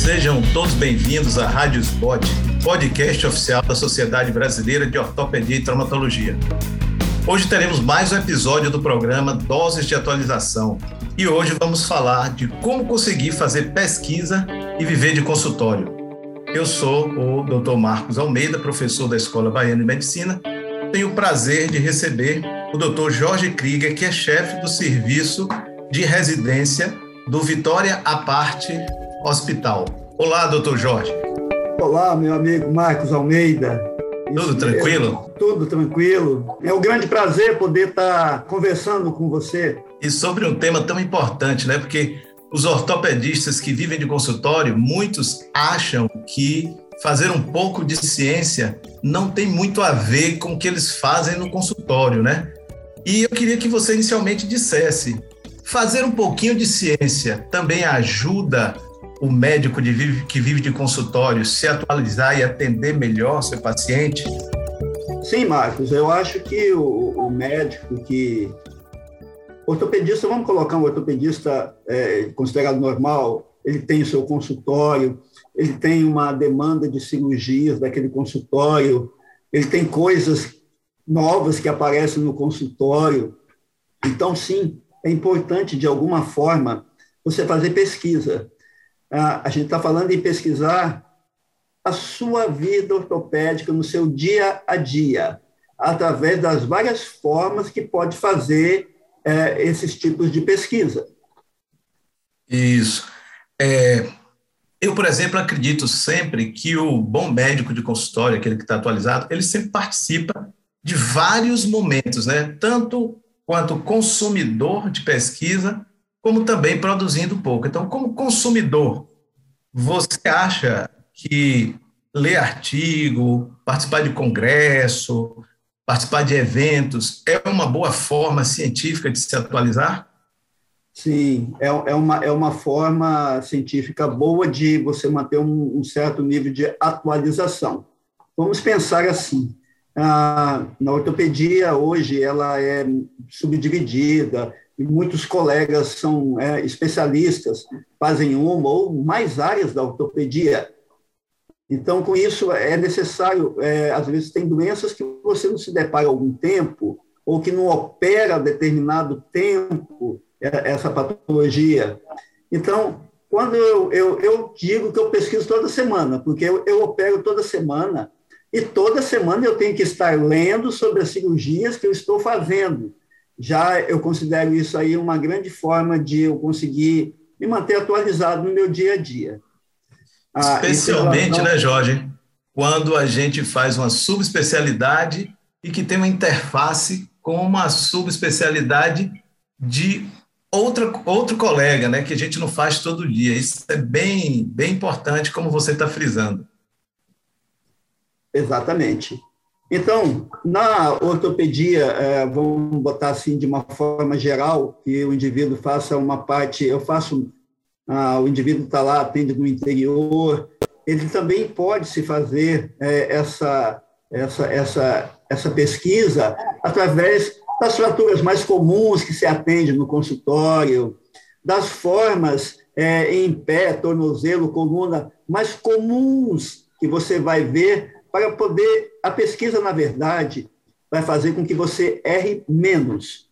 Sejam todos bem-vindos à Rádio Spot, podcast oficial da Sociedade Brasileira de Ortopedia e Traumatologia. Hoje teremos mais um episódio do programa Doses de Atualização e hoje vamos falar de como conseguir fazer pesquisa e viver de consultório. Eu sou o Dr. Marcos Almeida, professor da Escola Baiana de Medicina. Tenho o prazer de receber o Dr. Jorge Krieger, que é chefe do serviço de residência do Vitória à Parte Hospital. Olá, doutor Jorge. Olá, meu amigo Marcos Almeida. Tudo tranquilo? Tudo tranquilo. É um grande prazer poder estar conversando com você. E sobre um tema tão importante, né? Porque os ortopedistas que vivem de consultório, muitos acham que fazer um pouco de ciência não tem muito a ver com o que eles fazem no consultório, né? E eu queria que você inicialmente dissesse: fazer um pouquinho de ciência também ajuda o médico vive, que vive de consultório se atualizar e atender melhor seu paciente? Sim, Marcos, eu acho que o, o médico que. Ortopedista, vamos colocar um ortopedista é, considerado normal, ele tem o seu consultório, ele tem uma demanda de cirurgias daquele consultório, ele tem coisas novas que aparecem no consultório. Então, sim, é importante, de alguma forma, você fazer pesquisa a gente está falando em pesquisar a sua vida ortopédica no seu dia a dia, através das várias formas que pode fazer é, esses tipos de pesquisa. Isso. É, eu, por exemplo, acredito sempre que o bom médico de consultório, aquele que está atualizado, ele sempre participa de vários momentos, né? Tanto quanto consumidor de pesquisa, como também produzindo pouco. Então, como consumidor, você acha que ler artigo, participar de congresso, participar de eventos é uma boa forma científica de se atualizar? Sim, é, é, uma, é uma forma científica boa de você manter um, um certo nível de atualização. Vamos pensar assim, ah, na ortopedia hoje ela é subdividida, e muitos colegas são é, especialistas, fazem uma ou mais áreas da ortopedia. Então, com isso, é necessário, é, às vezes, tem doenças que você não se depara algum tempo, ou que não opera determinado tempo é, essa patologia. Então, quando eu, eu, eu, digo que eu pesquiso toda semana, porque eu, eu opero toda semana, e toda semana eu tenho que estar lendo sobre as cirurgias que eu estou fazendo já eu considero isso aí uma grande forma de eu conseguir me manter atualizado no meu dia a dia. Ah, Especialmente, né, Jorge, quando a gente faz uma subespecialidade e que tem uma interface com uma subespecialidade de outra, outro colega, né, que a gente não faz todo dia. Isso é bem, bem importante, como você está frisando. Exatamente. Então, na ortopedia, é, vamos botar assim de uma forma geral, que o indivíduo faça uma parte, eu faço, ah, o indivíduo está lá, atende no interior, ele também pode se fazer é, essa, essa, essa, essa pesquisa através das fraturas mais comuns que se atende no consultório, das formas é, em pé, tornozelo, coluna, mais comuns que você vai ver para poder. A pesquisa, na verdade, vai fazer com que você erre menos.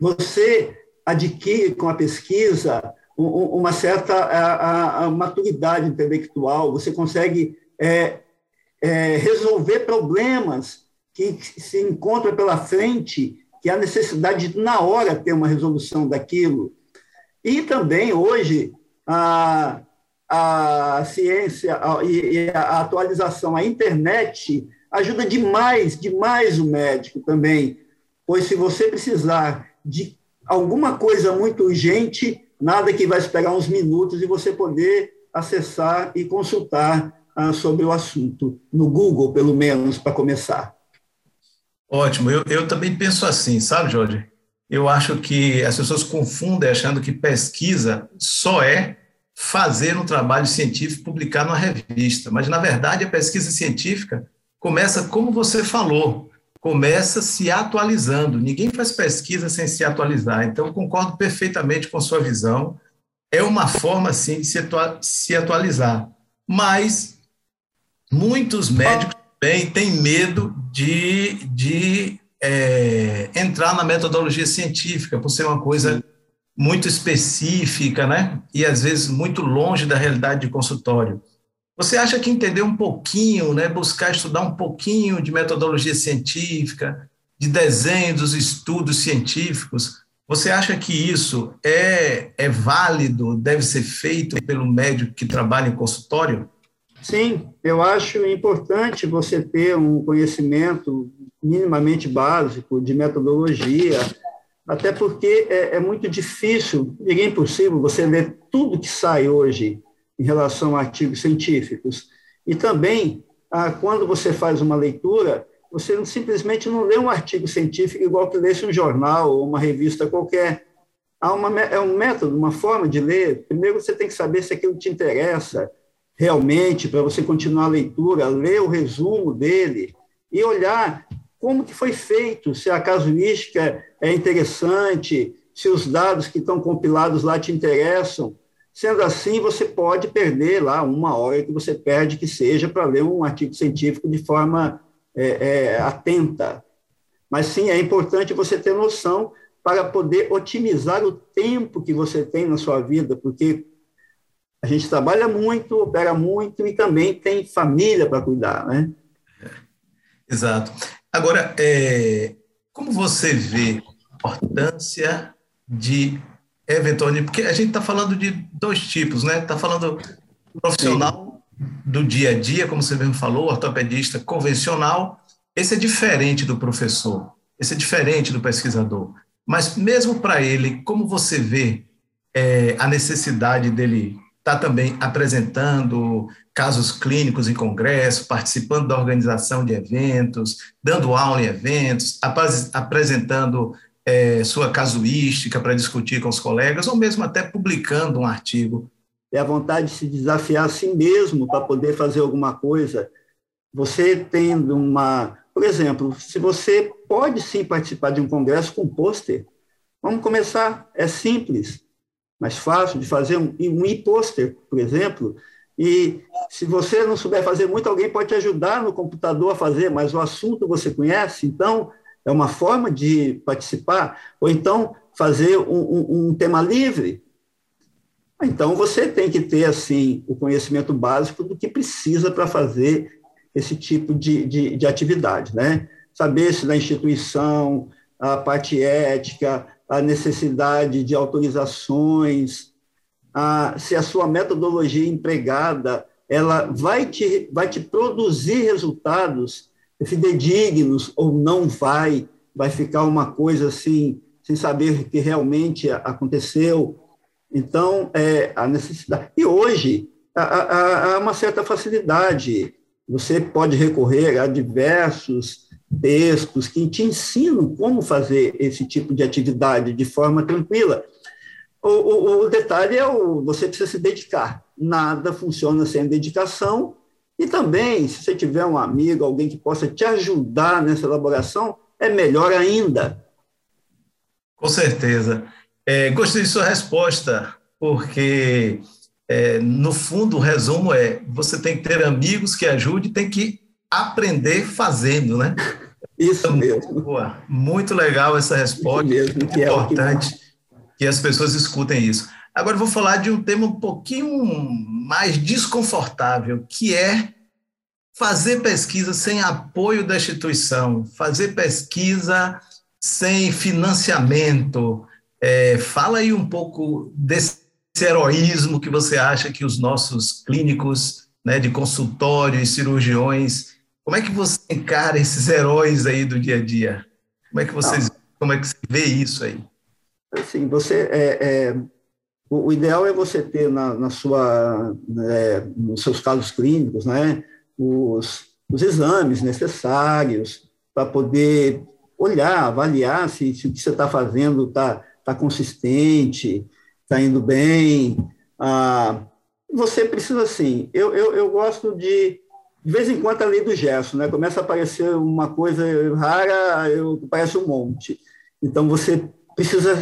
Você adquire com a pesquisa uma certa a, a maturidade intelectual, você consegue é, é, resolver problemas que se encontram pela frente, que há necessidade de, na hora, ter uma resolução daquilo. E também, hoje, a, a ciência e a atualização, a internet ajuda demais, demais o médico também, pois se você precisar de alguma coisa muito urgente, nada que vai esperar uns minutos e você poder acessar e consultar ah, sobre o assunto, no Google, pelo menos, para começar. Ótimo, eu, eu também penso assim, sabe, Jorge? Eu acho que as pessoas confundem achando que pesquisa só é fazer um trabalho científico, publicar numa revista. Mas, na verdade, a pesquisa científica começa, como você falou, começa se atualizando. Ninguém faz pesquisa sem se atualizar. Então, concordo perfeitamente com sua visão. é uma forma, sim, de se, se atualizar. Mas muitos médicos têm medo de, de é, entrar na metodologia científica, por ser uma coisa muito específica, né? E às vezes muito longe da realidade de consultório. Você acha que entender um pouquinho, né, buscar estudar um pouquinho de metodologia científica, de desenho dos estudos científicos, você acha que isso é, é válido, deve ser feito pelo médico que trabalha em consultório? Sim, eu acho importante você ter um conhecimento minimamente básico de metodologia, até porque é, é muito difícil, ninguém é impossível você ler tudo que sai hoje em relação a artigos científicos. E também, ah, quando você faz uma leitura, você não, simplesmente não lê um artigo científico igual que lesse um jornal ou uma revista qualquer. Há uma, é um método, uma forma de ler. Primeiro você tem que saber se aquilo te interessa realmente, para você continuar a leitura, ler o resumo dele e olhar como que foi feito, se a casuística é interessante, se os dados que estão compilados lá te interessam. Sendo assim, você pode perder lá uma hora que você perde, que seja para ler um artigo científico de forma é, é, atenta. Mas sim, é importante você ter noção para poder otimizar o tempo que você tem na sua vida, porque a gente trabalha muito, opera muito e também tem família para cuidar, né? Exato. Agora, é, como você vê a importância de eventualmente, porque a gente está falando de dois tipos, né? Está falando profissional do dia a dia, como você mesmo falou, ortopedista convencional. Esse é diferente do professor, esse é diferente do pesquisador. Mas mesmo para ele, como você vê é, a necessidade dele estar tá também apresentando casos clínicos em congresso, participando da organização de eventos, dando aula em eventos, apresentando é, sua casuística para discutir com os colegas, ou mesmo até publicando um artigo. É a vontade de se desafiar a si mesmo para poder fazer alguma coisa. Você tendo uma. Por exemplo, se você pode sim participar de um congresso com pôster, vamos começar. É simples, mais fácil de fazer um, um e-pôster, por exemplo. E se você não souber fazer muito, alguém pode te ajudar no computador a fazer, mas o assunto você conhece, então é uma forma de participar, ou então fazer um, um, um tema livre. Então, você tem que ter, assim, o conhecimento básico do que precisa para fazer esse tipo de, de, de atividade, né? Saber se na instituição, a parte ética, a necessidade de autorizações, a, se a sua metodologia empregada ela vai te, vai te produzir resultados fidedignos ou não vai, vai ficar uma coisa assim, sem saber que realmente aconteceu. Então, é a necessidade. E hoje, há, há uma certa facilidade. Você pode recorrer a diversos textos que te ensinam como fazer esse tipo de atividade de forma tranquila. O, o, o detalhe é o você precisa se dedicar. Nada funciona sem dedicação e também, se você tiver um amigo, alguém que possa te ajudar nessa elaboração, é melhor ainda. Com certeza. É, gostei de sua resposta, porque, é, no fundo, o resumo é: você tem que ter amigos que ajudem, tem que aprender fazendo, né? Isso mesmo. Boa, muito legal essa resposta. Isso mesmo, que é importante que... que as pessoas escutem isso. Agora eu vou falar de um tema um pouquinho mais desconfortável, que é fazer pesquisa sem apoio da instituição, fazer pesquisa sem financiamento. É, fala aí um pouco desse heroísmo que você acha que os nossos clínicos né, de consultório e cirurgiões, como é que você encara esses heróis aí do dia a dia? Como é que vocês, como é que você vê isso aí? Assim, você é, é o, ideal é você ter na, na sua, né, nos seus casos clínicos, né, os, os exames necessários para poder olhar, avaliar se, se o que você está fazendo está tá consistente, está indo bem. Ah, você precisa, assim, eu, eu, eu gosto de, de vez em quando, a lei do gesto, né? Começa a aparecer uma coisa rara, parece um monte. Então, você precisa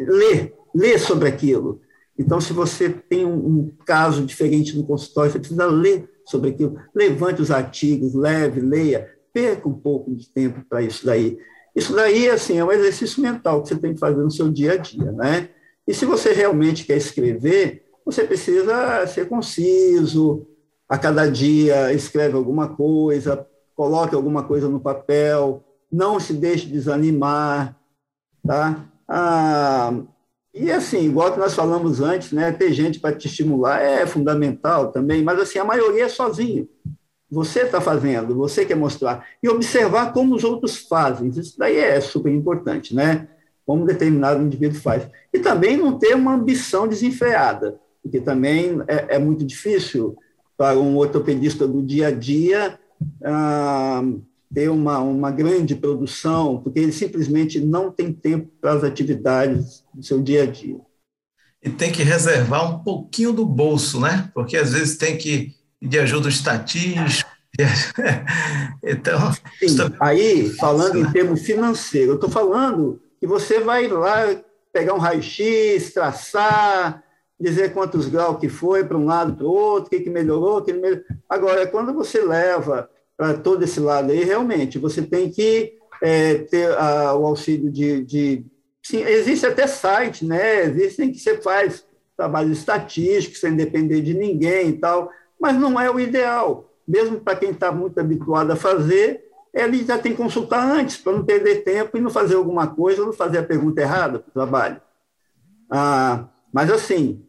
ler, ler sobre aquilo. Então, se você tem um, um caso diferente no consultório, você precisa ler sobre aquilo, levante os artigos, leve, leia, perca um pouco de tempo para isso daí. Isso daí, assim, é um exercício mental que você tem que fazer no seu dia a dia, né? E se você realmente quer escrever, você precisa ser conciso, a cada dia escreve alguma coisa, coloque alguma coisa no papel, não se deixe desanimar, tá? Ah, e assim, igual que nós falamos antes, né, ter gente para te estimular é fundamental também, mas assim, a maioria é sozinho. Você está fazendo, você quer mostrar. E observar como os outros fazem. Isso daí é super importante, né? Como determinado indivíduo faz. E também não ter uma ambição desenfreada, porque também é, é muito difícil para um ortopedista do dia a dia ah, ter uma, uma grande produção, porque ele simplesmente não tem tempo para as atividades do seu dia a dia. E tem que reservar um pouquinho do bolso, né? Porque às vezes tem que de ajuda estatística. então, Sim, aí, falando em termos financeiros, eu estou falando que você vai lá pegar um raio-x, traçar, dizer quantos graus que foi para um lado, para o outro, o que, que melhorou, o que melhorou. Agora, quando você leva para todo esse lado aí, realmente, você tem que é, ter a, o auxílio de, de. Sim, existe até site, né? Existem que você faz trabalho estatístico, sem depender de ninguém e tal, mas não é o ideal. Mesmo para quem está muito habituado a fazer, ele já tem que consultar antes, para não perder tempo e não fazer alguma coisa, não fazer a pergunta errada para o trabalho. Ah, mas, assim,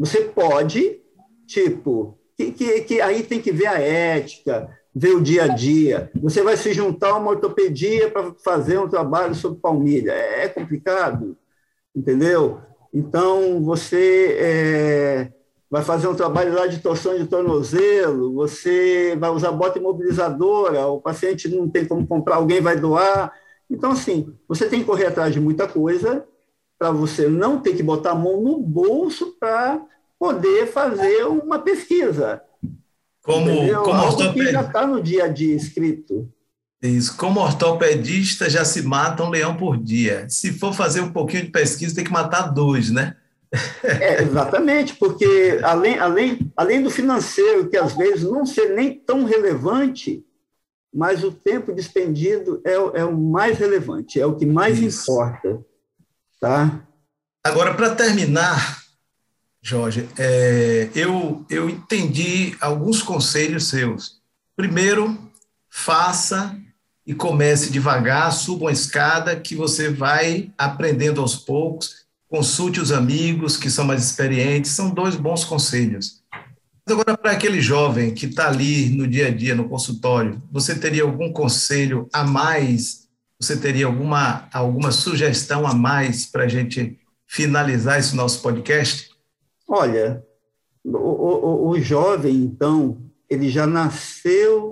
você pode, tipo, que, que, que aí tem que ver a ética, ver o dia a dia. Você vai se juntar a uma ortopedia para fazer um trabalho sobre palmilha. É, é complicado, entendeu? Então, você é, vai fazer um trabalho lá de torção de tornozelo, você vai usar bota imobilizadora, o paciente não tem como comprar, alguém vai doar. Então, assim, você tem que correr atrás de muita coisa para você não ter que botar a mão no bolso para poder fazer uma pesquisa. Como, como ortopedista. já está no dia a dia escrito. Isso. Como ortopedista, já se mata um leão por dia. Se for fazer um pouquinho de pesquisa, tem que matar dois, né? É, exatamente, porque além, além, além do financeiro, que às vezes não ser nem tão relevante, mas o tempo despendido é, é o mais relevante, é o que mais Isso. importa. Tá? Agora, para terminar, Jorge, é, eu, eu entendi alguns conselhos seus. Primeiro, faça e comece devagar, suba uma escada que você vai aprendendo aos poucos. Consulte os amigos que são mais experientes, são dois bons conselhos. Mas agora, para aquele jovem que está ali no dia a dia, no consultório, você teria algum conselho a mais? Você teria alguma, alguma sugestão a mais para a gente finalizar esse nosso podcast? Olha, o, o, o jovem, então, ele já nasceu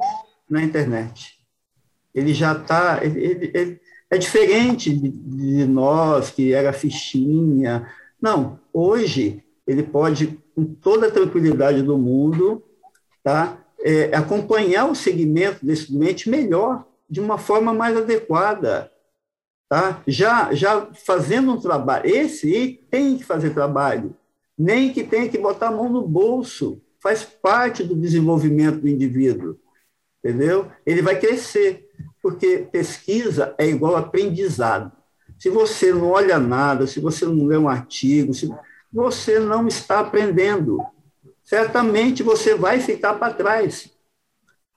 na internet. Ele já está. É diferente de, de, nós, que era fichinha. Não, hoje ele pode, com toda a tranquilidade do mundo, tá, é, acompanhar o segmento desse doente melhor, de uma forma mais adequada. Tá? Já, já fazendo um trabalho. Esse tem que fazer trabalho nem que tenha que botar a mão no bolso. Faz parte do desenvolvimento do indivíduo, entendeu? Ele vai crescer, porque pesquisa é igual aprendizado. Se você não olha nada, se você não lê um artigo, se você não está aprendendo, certamente você vai ficar para trás.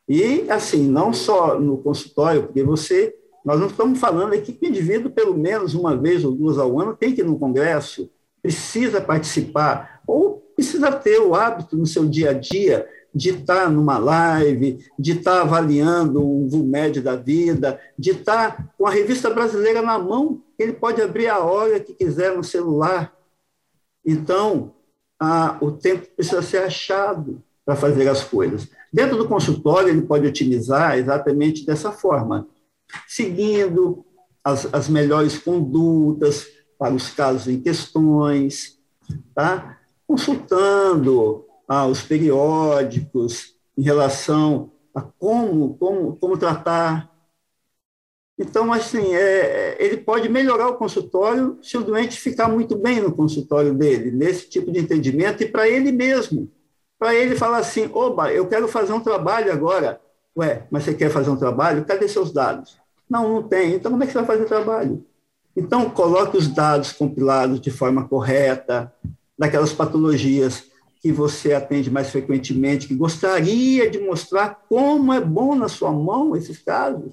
E, assim, não só no consultório, porque você, nós não estamos falando aqui que o indivíduo, pelo menos uma vez ou duas ao ano, tem que ir no congresso, precisa participar, ou precisa ter o hábito no seu dia a dia de estar numa live, de estar avaliando um VUMED da vida, de estar com a revista brasileira na mão, ele pode abrir a hora que quiser no celular. Então, a, o tempo precisa ser achado para fazer as coisas. Dentro do consultório, ele pode otimizar exatamente dessa forma, seguindo as, as melhores condutas, para os casos em questões, tá? consultando ah, os periódicos em relação a como, como, como tratar. Então, assim, é, ele pode melhorar o consultório se o doente ficar muito bem no consultório dele, nesse tipo de entendimento, e para ele mesmo. Para ele falar assim: oba, eu quero fazer um trabalho agora. Ué, mas você quer fazer um trabalho? Cadê seus dados? Não, não tem. Então, como é que você vai fazer o trabalho? Então, coloque os dados compilados de forma correta, daquelas patologias que você atende mais frequentemente, que gostaria de mostrar como é bom na sua mão esses casos.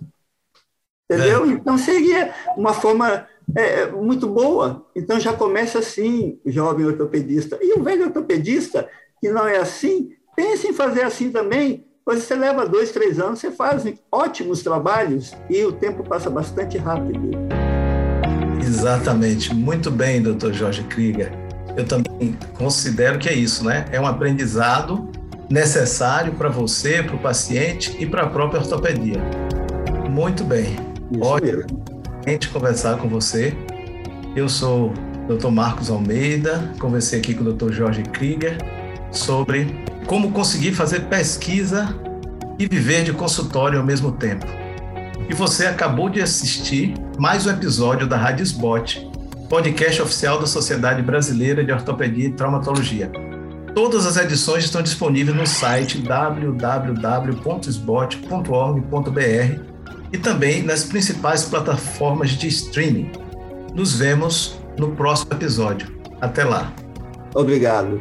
Entendeu? É. Então seria uma forma é, muito boa. Então já começa assim, jovem ortopedista. E o velho ortopedista, que não é assim, pense em fazer assim também. Pois você leva dois, três anos, você faz ótimos trabalhos e o tempo passa bastante rápido. Exatamente. Muito bem, doutor Jorge Krieger. Eu também considero que é isso, né? É um aprendizado necessário para você, para o paciente e para a própria ortopedia. Muito bem. Ótimo gente conversar com você. Eu sou o Dr. Marcos Almeida, conversei aqui com o Dr. Jorge Krieger sobre como conseguir fazer pesquisa e viver de consultório ao mesmo tempo. E você acabou de assistir mais um episódio da Rádio Spot, podcast oficial da Sociedade Brasileira de Ortopedia e Traumatologia. Todas as edições estão disponíveis no site www.sbot.org.br e também nas principais plataformas de streaming. Nos vemos no próximo episódio. Até lá. Obrigado.